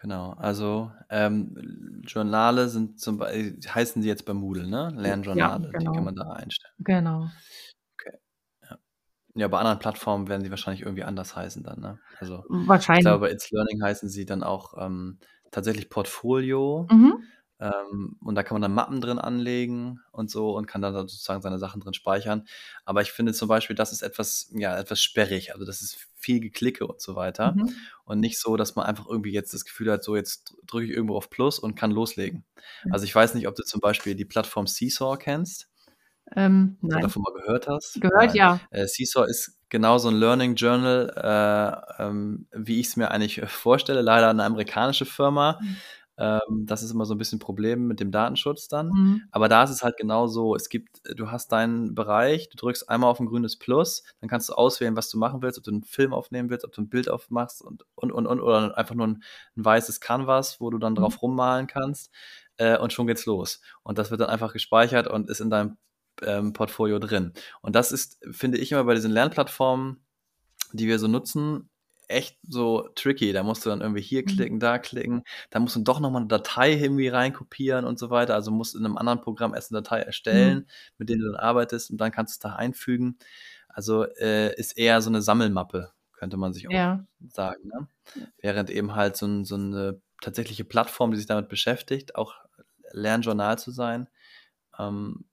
Genau, also ähm, Journale sind zum Beispiel, heißen sie jetzt bei Moodle, ne? Lernjournale, Ja, die kann genau. man da einstellen. Genau. Ja, bei anderen Plattformen werden sie wahrscheinlich irgendwie anders heißen dann, ne? Also ich Wahrscheinlich. glaube, bei It's Learning heißen sie dann auch ähm, tatsächlich Portfolio. Mhm. Ähm, und da kann man dann Mappen drin anlegen und so und kann dann sozusagen seine Sachen drin speichern. Aber ich finde zum Beispiel, das ist etwas, ja, etwas sperrig. Also das ist viel Geklicke und so weiter. Mhm. Und nicht so, dass man einfach irgendwie jetzt das Gefühl hat, so jetzt drücke ich irgendwo auf Plus und kann loslegen. Ja. Also ich weiß nicht, ob du zum Beispiel die Plattform Seesaw kennst Ähm, oder nein. davon mal gehört hast. Gehört, Nein. ja. Äh, Seesaw ist genau so ein Learning Journal, äh, ähm, wie ich es mir eigentlich vorstelle. Leider eine amerikanische Firma. Mhm. Ähm, das ist immer so ein bisschen ein Problem mit dem Datenschutz dann. Mhm. Aber da ist es halt genau so. Es gibt, du hast deinen Bereich, du drückst einmal auf ein grünes Plus, dann kannst du auswählen, was du machen willst, ob du einen Film aufnehmen willst, ob du ein Bild aufmachst und, und, und, und oder einfach nur ein, ein weißes Canvas, wo du dann Mhm. drauf rummalen kannst. Äh, und schon geht's los. Und das wird dann einfach gespeichert und ist in deinem ähm, Portfolio drin. Und das ist, finde ich, immer bei diesen Lernplattformen, die wir so nutzen, echt so tricky. Da musst du dann irgendwie hier Mhm. klicken, da klicken. Da musst du doch nochmal eine Datei irgendwie reinkopieren und so weiter. Also musst in einem anderen Programm erst eine Datei erstellen, Mhm. mit der du dann arbeitest und dann kannst du es da einfügen. Also äh, ist eher so eine Sammelmappe, könnte man sich auch Ja. sagen. Ne? Während eben halt so, ein, so eine tatsächliche Plattform, die sich damit beschäftigt, auch Lernjournal zu sein, ähm,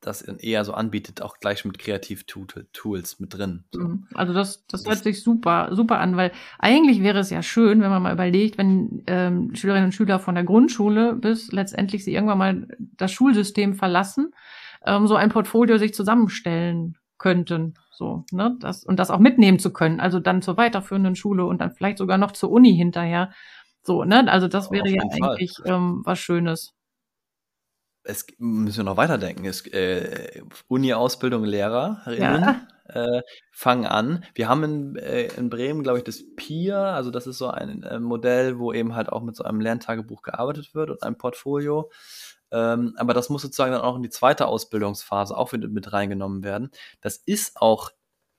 das eher so anbietet, auch gleich mit Kreativ-Tools mit drin. So. Mhm. Also das, das Das- hört sich super, super an, weil eigentlich wäre es ja schön, wenn man mal überlegt, wenn ähm, Schülerinnen und Schüler von der Grundschule bis letztendlich sie irgendwann mal das Schulsystem verlassen, ähm, so ein Portfolio sich zusammenstellen könnten. So, ne? Das, und das auch mitnehmen zu können. Also dann zur weiterführenden Schule und dann vielleicht sogar noch zur Uni hinterher. So, ne? Also das wäre ja eigentlich ähm, was Schönes. Es müssen wir noch weiterdenken. Es, äh, Uni-Ausbildung Lehrerinnen ja. äh, fangen an. Wir haben in, äh, in Bremen, glaube ich, das PIA, also das ist so ein äh, Modell, wo eben halt auch mit so einem Lerntagebuch gearbeitet wird und einem Portfolio. Ähm, aber das muss sozusagen dann auch in die zweite Ausbildungsphase auch mit, mit reingenommen werden. Das ist auch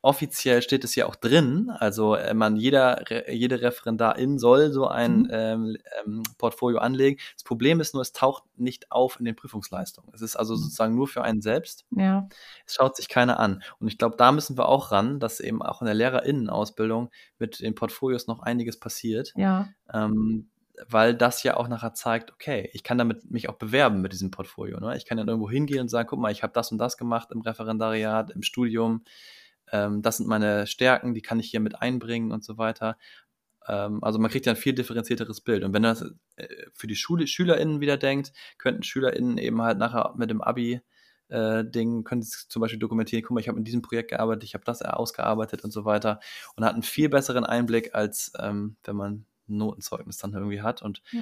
offiziell steht es ja auch drin, also äh, man jeder jede Referendarin soll so ein mhm. ähm, ähm, Portfolio anlegen. Das Problem ist nur, es taucht nicht auf in den Prüfungsleistungen. Es ist also mhm. sozusagen nur für einen selbst. Ja. Es schaut sich keiner an. Und ich glaube, da müssen wir auch ran, dass eben auch in der Lehrerinnenausbildung mit den Portfolios noch einiges passiert. Ja. Ähm, weil das ja auch nachher zeigt, okay, ich kann damit mich auch bewerben mit diesem Portfolio. Ne? Ich kann dann irgendwo hingehen und sagen, guck mal, ich habe das und das gemacht im Referendariat, im Studium. Ähm, das sind meine Stärken, die kann ich hier mit einbringen und so weiter. Ähm, also man kriegt ja ein viel differenzierteres Bild. Und wenn das äh, für die Schule, SchülerInnen wieder denkt, könnten SchülerInnen eben halt nachher mit dem Abi äh, Ding, können sie zum Beispiel dokumentieren, guck mal, ich habe in diesem Projekt gearbeitet, ich habe das ausgearbeitet und so weiter und hat einen viel besseren Einblick, als ähm, wenn man Notenzeugnis dann irgendwie hat. Und ja.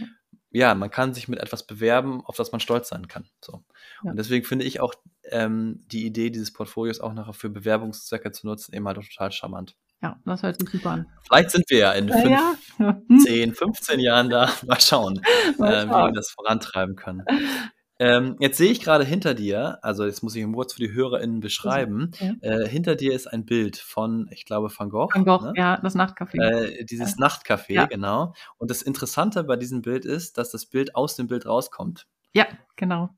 ja. man kann sich mit etwas bewerben, auf das man stolz sein kann. So. Ja. Und deswegen finde ich auch ähm, die Idee dieses Portfolios auch nachher für Bewerbungszwecke zu nutzen, eben halt total charmant. Ja, das hört sich super an. Vielleicht sind wir ja in fünf, ja, 10, 15 Jahren da. *laughs* Mal schauen, Mal schauen. Äh, wie wir das vorantreiben können. Ähm, jetzt sehe ich gerade hinter dir, also jetzt muss ich im Wort für die HörerInnen beschreiben, ja. äh, hinter dir ist ein Bild von, ich glaube, Van Gogh. Van Gogh, ne? ja, das Nachtcafé. Äh, dieses ja. Nachtcafé, ja. genau. Und das Interessante bei diesem Bild ist, dass das Bild aus dem Bild rauskommt. Ja, genau.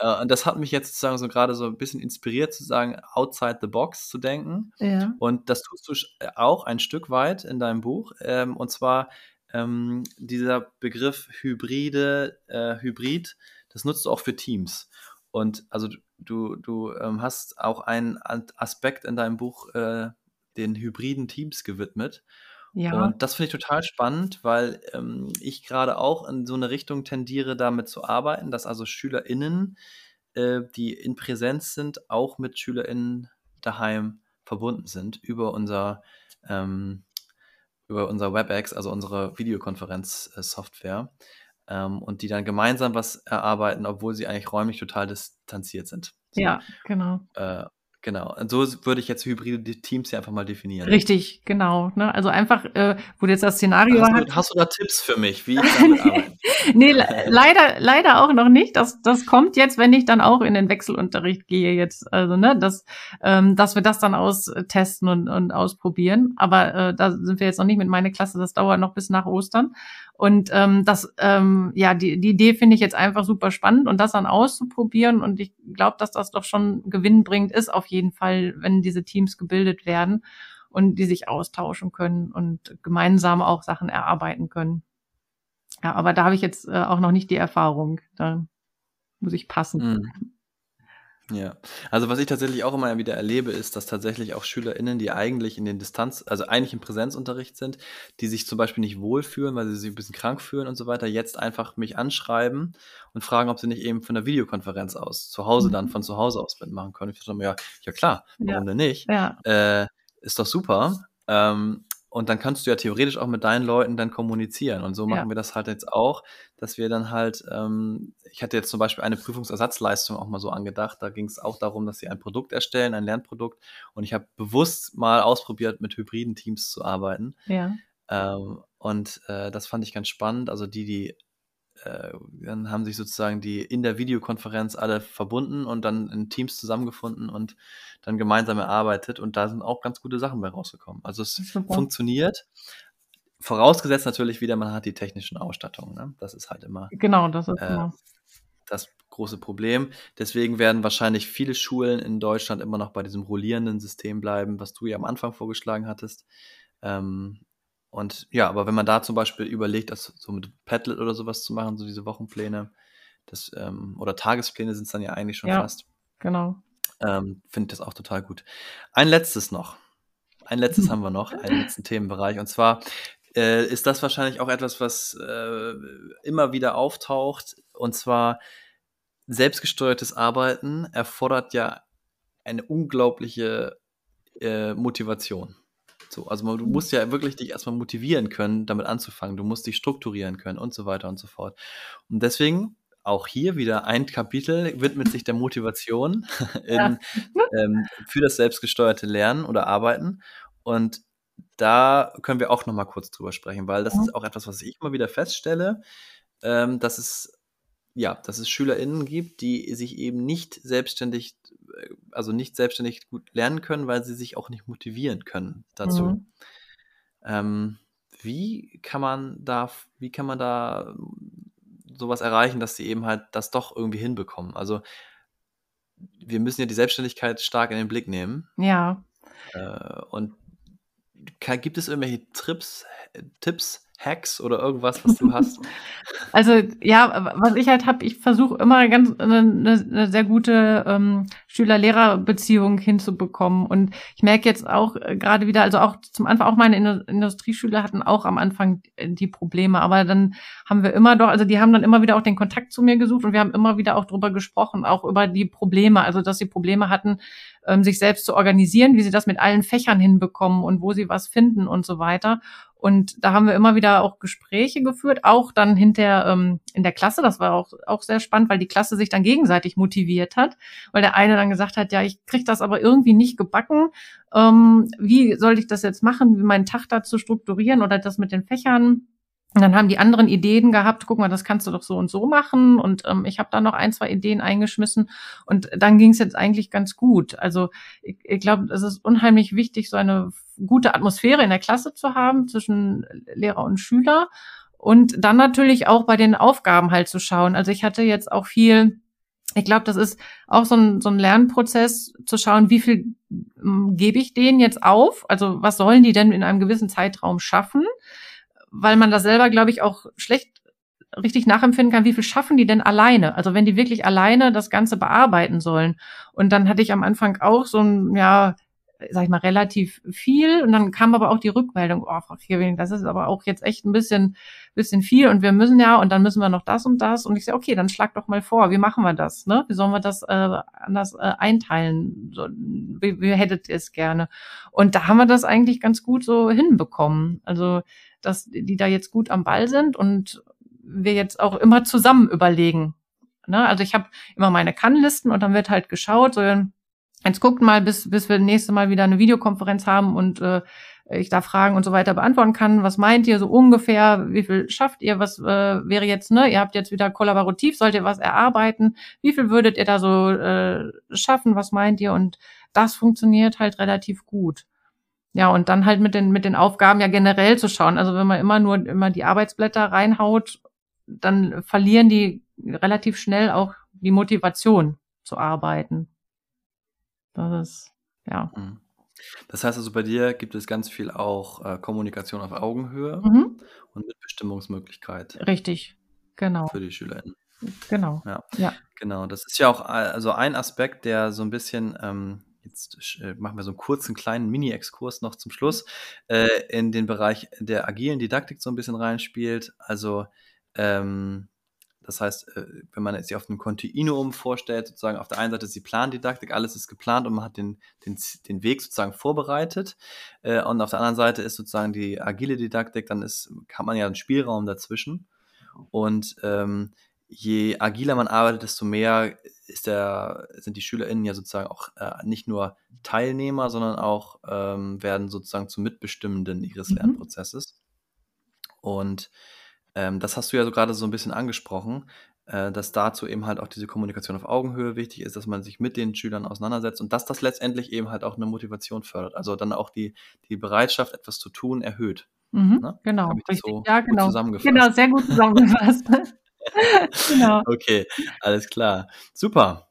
Äh, und das hat mich jetzt sozusagen so gerade so ein bisschen inspiriert, zu sagen, outside the box zu denken. Ja. Und das tust du auch ein Stück weit in deinem Buch. Ähm, und zwar ähm, dieser Begriff Hybride, äh, Hybrid, das nutzt du auch für Teams. Und also du, du ähm, hast auch einen Aspekt in deinem Buch äh, den hybriden Teams gewidmet. Ja. Und das finde ich total spannend, weil ähm, ich gerade auch in so eine Richtung tendiere, damit zu arbeiten, dass also SchülerInnen, äh, die in Präsenz sind, auch mit SchülerInnen daheim verbunden sind über unser, ähm, über unser WebEx, also unsere Videokonferenzsoftware ähm, und die dann gemeinsam was erarbeiten, obwohl sie eigentlich räumlich total distanziert sind. So. Ja, genau. Äh, Genau, und so würde ich jetzt hybride Teams hier einfach mal definieren. Richtig, genau. Ne? Also einfach, äh, wo jetzt das Szenario hast du, hast du da Tipps für mich, wie ich *laughs* damit arbeite? *laughs* nee, leider, leider auch noch nicht. Das, das kommt jetzt, wenn ich dann auch in den Wechselunterricht gehe jetzt. Also, ne, dass, ähm, dass wir das dann austesten und, und ausprobieren. Aber äh, da sind wir jetzt noch nicht mit meiner Klasse. Das dauert noch bis nach Ostern. Und ähm, das, ähm, ja, die, die Idee finde ich jetzt einfach super spannend und das dann auszuprobieren. Und ich glaube, dass das doch schon gewinnbringend ist, auf jeden Fall, wenn diese Teams gebildet werden und die sich austauschen können und gemeinsam auch Sachen erarbeiten können. Ja, aber da habe ich jetzt äh, auch noch nicht die Erfahrung. Da muss ich passen. Mhm. Ja, also was ich tatsächlich auch immer wieder erlebe, ist, dass tatsächlich auch SchülerInnen, die eigentlich in den Distanz, also eigentlich im Präsenzunterricht sind, die sich zum Beispiel nicht wohlfühlen, weil sie sich ein bisschen krank fühlen und so weiter, jetzt einfach mich anschreiben und fragen, ob sie nicht eben von der Videokonferenz aus zu Hause dann mhm. von zu Hause aus mitmachen können. Ich mir, ja, ja klar, warum ja. denn nicht? Ja. Äh, ist doch super. Ähm, und dann kannst du ja theoretisch auch mit deinen Leuten dann kommunizieren. Und so machen ja. wir das halt jetzt auch, dass wir dann halt, ähm, ich hatte jetzt zum Beispiel eine Prüfungsersatzleistung auch mal so angedacht. Da ging es auch darum, dass sie ein Produkt erstellen, ein Lernprodukt. Und ich habe bewusst mal ausprobiert, mit hybriden Teams zu arbeiten. Ja. Ähm, und äh, das fand ich ganz spannend. Also die, die äh, dann haben sich sozusagen die in der Videokonferenz alle verbunden und dann in Teams zusammengefunden und dann gemeinsam erarbeitet und da sind auch ganz gute Sachen bei rausgekommen. Also es funktioniert. Vorausgesetzt natürlich wieder, man hat die technischen Ausstattungen. Ne? Das ist halt immer. Genau, das ist äh, das große Problem. Deswegen werden wahrscheinlich viele Schulen in Deutschland immer noch bei diesem rollierenden System bleiben, was du ja am Anfang vorgeschlagen hattest. Ähm, und ja, aber wenn man da zum Beispiel überlegt, das so mit Padlet oder sowas zu machen, so diese Wochenpläne, das, ähm, oder Tagespläne sind es dann ja eigentlich schon ja, fast. Genau. Ähm, Finde ich das auch total gut. Ein letztes noch. Ein letztes *laughs* haben wir noch, einen letzten Themenbereich. Und zwar äh, ist das wahrscheinlich auch etwas, was äh, immer wieder auftaucht. Und zwar selbstgesteuertes Arbeiten erfordert ja eine unglaubliche äh, Motivation. So, also du musst ja wirklich dich erstmal motivieren können, damit anzufangen. Du musst dich strukturieren können und so weiter und so fort. Und deswegen auch hier wieder ein Kapitel widmet sich der Motivation *laughs* in, ähm, für das selbstgesteuerte Lernen oder Arbeiten. Und da können wir auch noch mal kurz drüber sprechen, weil das ist auch etwas, was ich immer wieder feststelle, ähm, dass es ja, dass es SchülerInnen gibt, die sich eben nicht selbstständig, äh, also nicht selbstständig gut lernen können, weil sie sich auch nicht motivieren können dazu. Mhm. Ähm, wie kann man da, wie kann man da sowas erreichen, dass sie eben halt das doch irgendwie hinbekommen? Also wir müssen ja die Selbstständigkeit stark in den Blick nehmen. Ja. Äh, und gibt es irgendwelche Trips, Tipps, Hacks oder irgendwas, was du hast? *laughs* *laughs* Also ja, was ich halt habe, ich versuche immer ganz eine, eine, sehr gute ähm, Schüler-Lehrer-Beziehung hinzubekommen. Und ich merke jetzt auch äh, gerade wieder, also auch zum Anfang, auch meine Indu Industrieschüler hatten auch am Anfang die Probleme, aber dann haben wir immer doch, also die haben dann immer wieder auch den Kontakt zu mir gesucht und wir haben immer wieder auch drüber gesprochen, auch über die Probleme, also dass sie Probleme hatten, ähm, sich selbst zu organisieren, wie sie das mit allen Fächern hinbekommen und wo sie was finden und so weiter. Und da haben wir immer wieder auch Gespräche geführt, auch dann hinter ähm, in der Klasse. Das war auch, auch sehr spannend, weil die Klasse sich dann gegenseitig motiviert hat, weil der eine dann gesagt hat, ja, ich krieg das aber irgendwie nicht gebacken. Ähm, wie soll ich das jetzt machen, wie meinen Tag da zu strukturieren oder das mit den Fächern? Und dann haben die anderen Ideen gehabt, guck mal, das kannst du doch so und so machen. Und ähm, ich habe da noch ein, zwei Ideen eingeschmissen. Und dann ging es jetzt eigentlich ganz gut. Also ich, ich glaube, es ist unheimlich wichtig, so eine gute Atmosphäre in der Klasse zu haben zwischen Lehrer und Schüler. Und dann natürlich auch bei den Aufgaben halt zu schauen. Also ich hatte jetzt auch viel, ich glaube, das ist auch so ein, so ein Lernprozess zu schauen, wie viel ähm, gebe ich denen jetzt auf? Also was sollen die denn in einem gewissen Zeitraum schaffen? Weil man das selber, glaube ich, auch schlecht richtig nachempfinden kann, wie viel schaffen die denn alleine? Also wenn die wirklich alleine das Ganze bearbeiten sollen. Und dann hatte ich am Anfang auch so ein, ja, sag ich mal, relativ viel. Und dann kam aber auch die Rückmeldung, oh, Frau Kierwing, das ist aber auch jetzt echt ein bisschen, bisschen viel und wir müssen ja, und dann müssen wir noch das und das. Und ich sage, okay, dann schlag doch mal vor, wie machen wir das? Ne? Wie sollen wir das äh, anders äh, einteilen? So, wie, wie hättet ihr es gerne? Und da haben wir das eigentlich ganz gut so hinbekommen. Also dass die da jetzt gut am Ball sind und wir jetzt auch immer zusammen überlegen. Ne? Also ich habe immer meine Kannlisten und dann wird halt geschaut, so jetzt guckt mal, bis, bis wir nächste Mal wieder eine Videokonferenz haben und äh, ich da Fragen und so weiter beantworten kann. Was meint ihr so ungefähr? Wie viel schafft ihr? Was äh, wäre jetzt, ne? Ihr habt jetzt wieder kollaborativ, sollt ihr was erarbeiten? Wie viel würdet ihr da so äh, schaffen? Was meint ihr? Und das funktioniert halt relativ gut. Ja, und dann halt mit den, mit den Aufgaben ja generell zu schauen. Also wenn man immer nur immer die Arbeitsblätter reinhaut, dann verlieren die relativ schnell auch die Motivation zu arbeiten. Das ist, ja. Mhm. Das heißt also, bei dir gibt es ganz viel auch äh, Kommunikation auf Augenhöhe mhm. und Mitbestimmungsmöglichkeit. Richtig, genau. Für die SchülerInnen. Genau. Ja. ja. Genau. Das ist ja auch also ein Aspekt, der so ein bisschen ähm, Jetzt äh, machen wir so einen kurzen kleinen Mini-Exkurs noch zum Schluss, äh, in den Bereich der agilen Didaktik so ein bisschen reinspielt. Also, ähm, das heißt, äh, wenn man sich auf einem Kontinuum vorstellt, sozusagen auf der einen Seite ist die Plandidaktik, alles ist geplant und man hat den, den, den Weg sozusagen vorbereitet. Äh, und auf der anderen Seite ist sozusagen die agile Didaktik, dann ist, kann man ja einen Spielraum dazwischen. Und ähm, je agiler man arbeitet, desto mehr der, sind die SchülerInnen ja sozusagen auch äh, nicht nur Teilnehmer, sondern auch ähm, werden sozusagen zu Mitbestimmenden ihres mhm. Lernprozesses. Und ähm, das hast du ja so gerade so ein bisschen angesprochen, äh, dass dazu eben halt auch diese Kommunikation auf Augenhöhe wichtig ist, dass man sich mit den Schülern auseinandersetzt und dass das letztendlich eben halt auch eine Motivation fördert. Also dann auch die, die Bereitschaft, etwas zu tun, erhöht. Mhm, ne? Genau, richtig. So ja, genau. Genau, sehr gut zusammengefasst. *laughs* genau. Okay, alles klar. Super.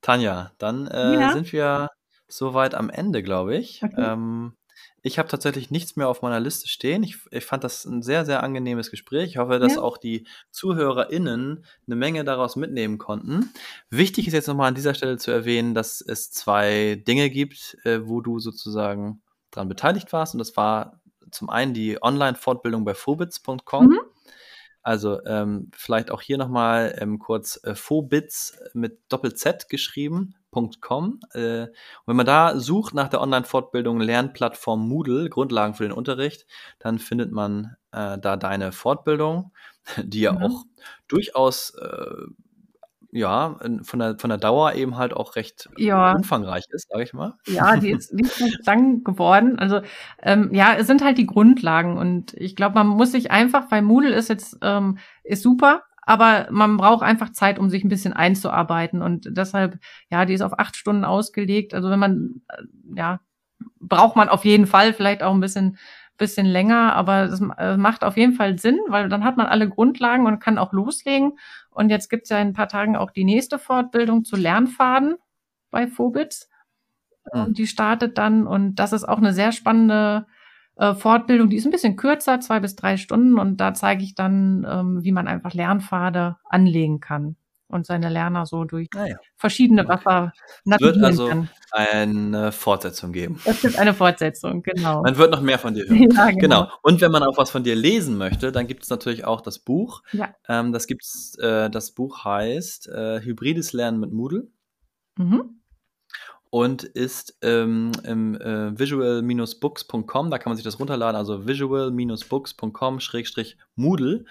Tanja, dann äh, ja. sind wir soweit am Ende, glaube ich. Okay. Ähm, ich habe tatsächlich nichts mehr auf meiner Liste stehen. Ich, ich, fand das ein sehr, sehr angenehmes Gespräch. Ich hoffe, dass ja. auch die ZuhörerInnen eine Menge daraus mitnehmen konnten. Wichtig ist jetzt nochmal an dieser Stelle zu erwähnen, dass es zwei Dinge gibt, äh, wo du sozusagen daran beteiligt warst. Und das war zum einen die Online-Fortbildung bei phobits.com. Mhm. Also ähm, vielleicht auch hier nochmal ähm, kurz äh, Phobits mit Doppel-Z geschrieben, Äh, und wenn man da sucht nach der Online-Fortbildung Lernplattform Moodle, Grundlagen für den Unterricht, dann findet man äh, da deine Fortbildung, die ja mhm. auch durchaus äh, ja, von der, von der Dauer eben halt auch recht ja. umfangreich ist, sage ich mal. Ja, die *laughs* ist, die ist lang geworden. Also ähm, ja, es sind halt die Grundlagen und ich glaube, man muss sich einfach, weil Moodle ist jetzt ähm, ist super, aber man braucht einfach Zeit, um sich ein bisschen einzuarbeiten und deshalb, ja, die ist auf acht Stunden ausgelegt. Also wenn man, äh, ja, braucht man auf jeden Fall vielleicht auch ein bisschen bisschen länger, aber es äh, macht auf jeden Fall Sinn, weil dann hat man alle Grundlagen und kann auch loslegen. Und jetzt gibt es ja in ein paar Tagen auch die nächste Fortbildung zu Lernfaden bei Phobits. Mhm. Die startet dann und das ist auch eine sehr spannende äh, Fortbildung. Die ist ein bisschen kürzer, zwei bis drei Stunden und da zeige ich dann, ähm, wie man einfach Lernpfade anlegen kann und seine Lerner so durch ah, ja. verschiedene Wasser Es wird also kann. eine Fortsetzung geben. Es gibt eine Fortsetzung, genau. Man wird noch mehr von dir hören. *laughs* ja, genau. genau. Und wenn man auch was von dir lesen möchte, dann gibt es natürlich auch das Buch. Ja. Ähm, das gibt's, äh, das Buch heißt äh, Hybrides Lernen mit Moodle. Mhm. Und ist ähm, im äh, visual-books.com, da kann man sich das runterladen, also visual-books.com-moodle.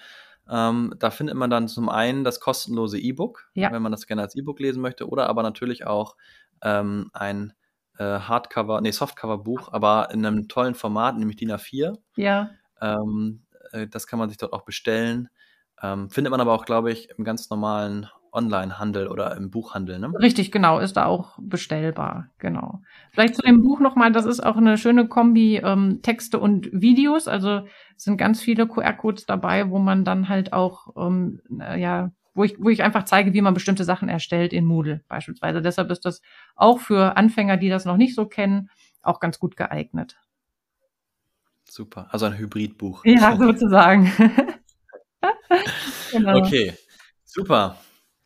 Ähm, da findet man dann zum einen das kostenlose E-Book, ja. wenn man das gerne als E-Book lesen möchte, oder aber natürlich auch ähm, ein äh, Hardcover, nee, Softcover-Buch, aber in einem tollen Format, nämlich DIN A4. Ja. Ähm, äh, das kann man sich dort auch bestellen. Ähm, findet man aber auch, glaube ich, im ganz normalen Online-Handel oder im Buchhandel, ne? Richtig, genau, ist da auch bestellbar, genau. Vielleicht zu dem Buch nochmal, das ist auch eine schöne Kombi ähm, Texte und Videos, also sind ganz viele QR-Codes dabei, wo man dann halt auch, ähm, ja, wo ich, wo ich einfach zeige, wie man bestimmte Sachen erstellt in Moodle beispielsweise. Deshalb ist das auch für Anfänger, die das noch nicht so kennen, auch ganz gut geeignet. Super, also ein Hybridbuch. Ja, sozusagen. *laughs* genau. Okay, super.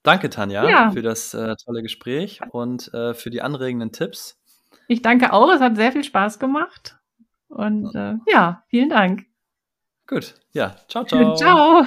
Danke, Tanja, ja. für das äh, tolle Gespräch und äh, für die anregenden Tipps. Ich danke auch, es hat sehr viel Spaß gemacht. Und äh, ja, vielen Dank. Gut, ja, ciao, ciao. Ciao.